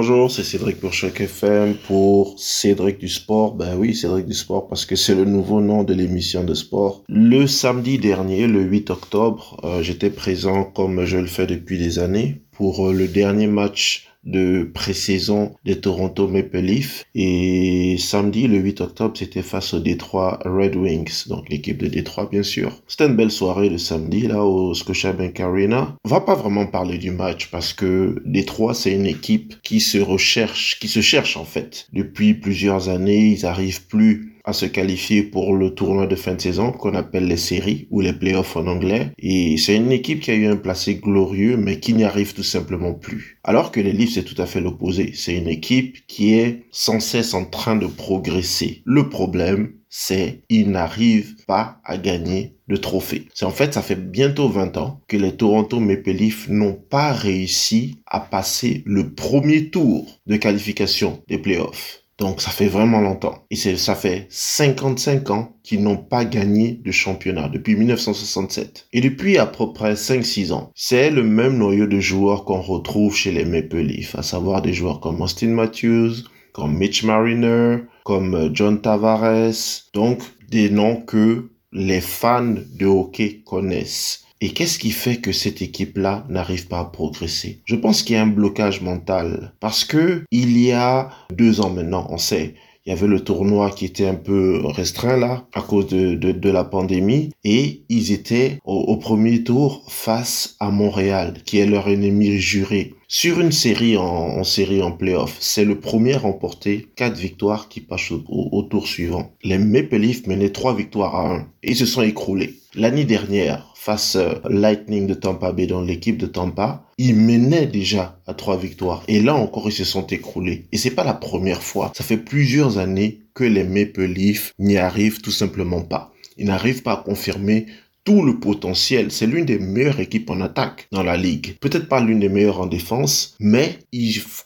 Bonjour, c'est Cédric pour Choc FM pour Cédric du Sport. Ben oui, Cédric du Sport parce que c'est le nouveau nom de l'émission de sport. Le samedi dernier, le 8 octobre, euh, j'étais présent comme je le fais depuis des années pour euh, le dernier match de pré-saison des Toronto Maple Leafs. Et samedi, le 8 octobre, c'était face au Detroit Red Wings, donc l'équipe de Détroit, bien sûr. C'était une belle soirée le samedi, là, au Scotiabank Arena. On va pas vraiment parler du match parce que Détroit, c'est une équipe qui se recherche, qui se cherche, en fait. Depuis plusieurs années, ils arrivent plus à se qualifier pour le tournoi de fin de saison qu'on appelle les séries ou les playoffs en anglais. Et c'est une équipe qui a eu un placé glorieux mais qui n'y arrive tout simplement plus. Alors que les Leafs c'est tout à fait l'opposé. C'est une équipe qui est sans cesse en train de progresser. Le problème, c'est ils n'arrivent pas à gagner de trophée. C'est en fait, ça fait bientôt 20 ans que les Toronto Maple Leafs n'ont pas réussi à passer le premier tour de qualification des playoffs. Donc ça fait vraiment longtemps. Et ça fait 55 ans qu'ils n'ont pas gagné de championnat depuis 1967. Et depuis à peu près 5-6 ans, c'est le même noyau de joueurs qu'on retrouve chez les Maple Leafs, à savoir des joueurs comme Austin Matthews, comme Mitch Mariner, comme euh, John Tavares. Donc des noms que les fans de hockey connaissent. Et qu'est-ce qui fait que cette équipe-là n'arrive pas à progresser? Je pense qu'il y a un blocage mental. Parce que il y a deux ans maintenant, on sait, il y avait le tournoi qui était un peu restreint là à cause de, de, la pandémie et ils étaient au, premier tour face à Montréal qui est leur ennemi juré. Sur une série en, en série en playoff, c'est le premier à remporter quatre victoires qui passent au, tour suivant. Les Maple Leafs menaient trois victoires à un et ils se sont écroulés. L'année dernière, face euh, Lightning de Tampa Bay dans l'équipe de Tampa, ils menaient déjà à trois victoires. Et là encore, ils se sont écroulés. Et c'est pas la première fois. Ça fait plusieurs années que les Maple Leafs n'y arrivent tout simplement pas. Ils n'arrivent pas à confirmer tout le potentiel. C'est l'une des meilleures équipes en attaque dans la ligue. Peut-être pas l'une des meilleures en défense, mais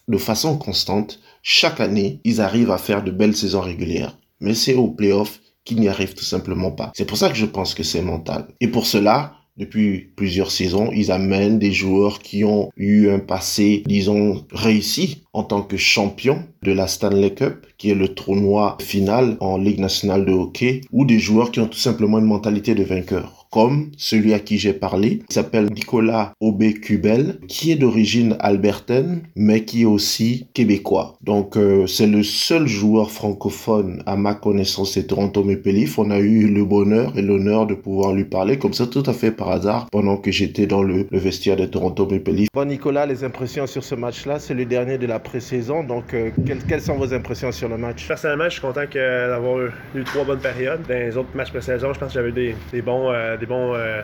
de façon constante, chaque année, ils arrivent à faire de belles saisons régulières. Mais c'est au playoff qui n'y arrivent tout simplement pas. C'est pour ça que je pense que c'est mental. Et pour cela, depuis plusieurs saisons, ils amènent des joueurs qui ont eu un passé, disons, réussi en tant que champion de la Stanley Cup, qui est le tournoi final en Ligue nationale de hockey, ou des joueurs qui ont tout simplement une mentalité de vainqueur comme celui à qui j'ai parlé, s'appelle Nicolas Aubé-Cubel, qui est d'origine albertaine, mais qui est aussi québécois. Donc, euh, c'est le seul joueur francophone à ma connaissance c'est Toronto Maple Leafs. On a eu le bonheur et l'honneur de pouvoir lui parler comme ça tout à fait par hasard pendant que j'étais dans le, vestiaire de Toronto Maple Leafs. Bon, Nicolas, les impressions sur ce match-là, c'est le dernier de la pré-saison. Donc, euh, quelles, sont vos impressions sur le match? Personnellement, je suis content d'avoir eu trois bonnes périodes. Dans les autres matchs pré-saison, je pense que j'avais des, des, bons, euh, des, bons, euh,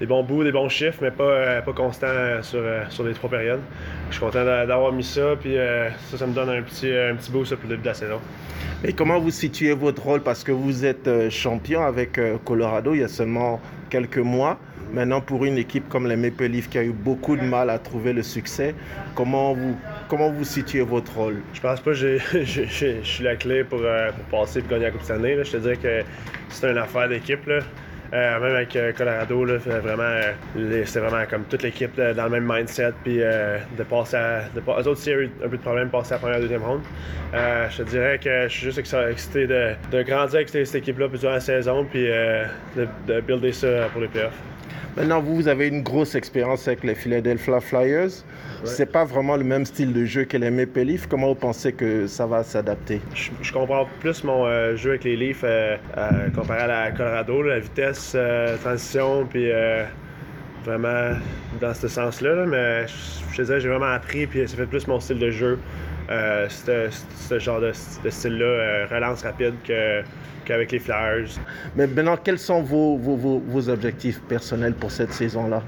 des bons bouts, des bons chiffres, mais pas, euh, pas constants sur, sur les trois périodes. Je suis content d'avoir mis ça, puis ça, ça me donne un petit, un petit boost pour le début de la saison. Et comment vous situez votre rôle? Parce que vous êtes champion avec Colorado il y a seulement quelques mois. Maintenant, pour une équipe comme les Maple Leafs qui a eu beaucoup de mal à trouver le succès, comment vous, comment vous situez votre rôle? Je pense pas que je suis la clé pour, pour passer et gagner la Coupe année. Je te dirais que c'est une affaire d'équipe. Euh, même avec euh, Colorado, là, vraiment, euh, c'était vraiment comme toute l'équipe dans le même mindset. Puis de passer. De, eux autres, s'il y eu un peu de problème, passer à la première, deuxième ronde. je te dirais que je suis juste excité de, de grandir avec cette, équipe-là durant la saison, puis de, de builder ça pour les playoffs. Maintenant, vous, vous avez une grosse expérience avec les Philadelphia Flyers. C'est pas vraiment le même style de jeu que les Maple Leafs. Comment vous pensez que ça va s'adapter? Je, comprends plus mon euh, jeu avec les Leafs euh, euh, comparé à la Colorado, la vitesse, transition, puis vraiment dans ce sens-là. Mais je, te disais, j'ai vraiment appris, puis ça fait plus mon style de jeu. Ce genre de, style-là, relance rapide que avec les Flyers. Mais maintenant, quels sont vos, vos, vos, objectifs personnels pour cette saison-là?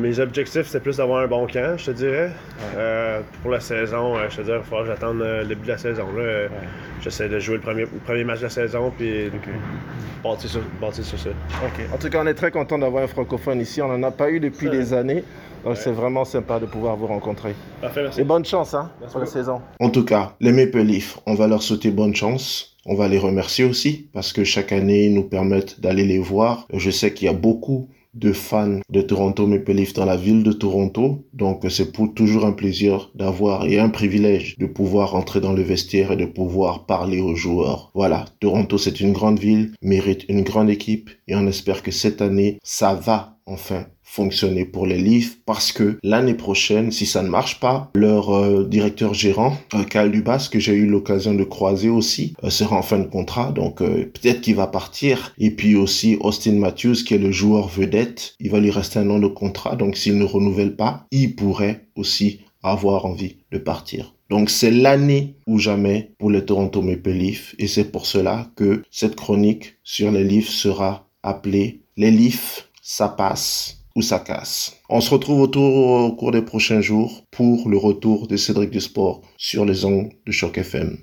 Mes objectifs, c'est plus d'avoir un bon camp, je te dirais. Euh, pour la saison, euh, je te dirais, il va falloir euh, le début de la saison. Là. J'essaie de jouer le premier, premier match de la saison, puis bâtir, sur, sur, ça. En tout cas, on est très content d'avoir un francophone ici. On n'en a pas eu depuis des années. Donc c'est vraiment sympa de pouvoir vous rencontrer. Parfait, merci. Et bonne chance hein, pour la saison. En tout cas, les Maple Leafs, on va leur souhaiter bonne chance. On va les remercier aussi parce que chaque année, ils nous permettent d'aller les voir. Je sais qu'il y a beaucoup de fans de Toronto Maple Leafs dans la ville de Toronto. Donc c'est pour toujours un plaisir d'avoir et un privilège de pouvoir entrer dans le vestiaire et de pouvoir parler aux joueurs. Voilà, Toronto c'est une grande ville, mérite une grande équipe et on espère que cette année ça va enfin fonctionner pour les Leafs parce que l'année prochaine, si ça ne marche pas, leur euh, directeur gérant, euh, Kyle Dubas, que j'ai eu l'occasion de croiser aussi, euh, sera en fin de contrat, donc euh, peut-être qu'il va partir. Et puis aussi Austin Matthews, qui est le joueur vedette, il va lui rester un an de contrat, donc s'il ne renouvelle pas, il pourrait aussi avoir envie de partir. Donc c'est l'année ou jamais pour les Toronto Maple Leafs et c'est pour cela que cette chronique sur les Leafs sera appelée Les Leafs, ça passe On se retrouve autour au cours des prochains jours pour le retour de Cédric du Sport sur les ondes de Choc FM.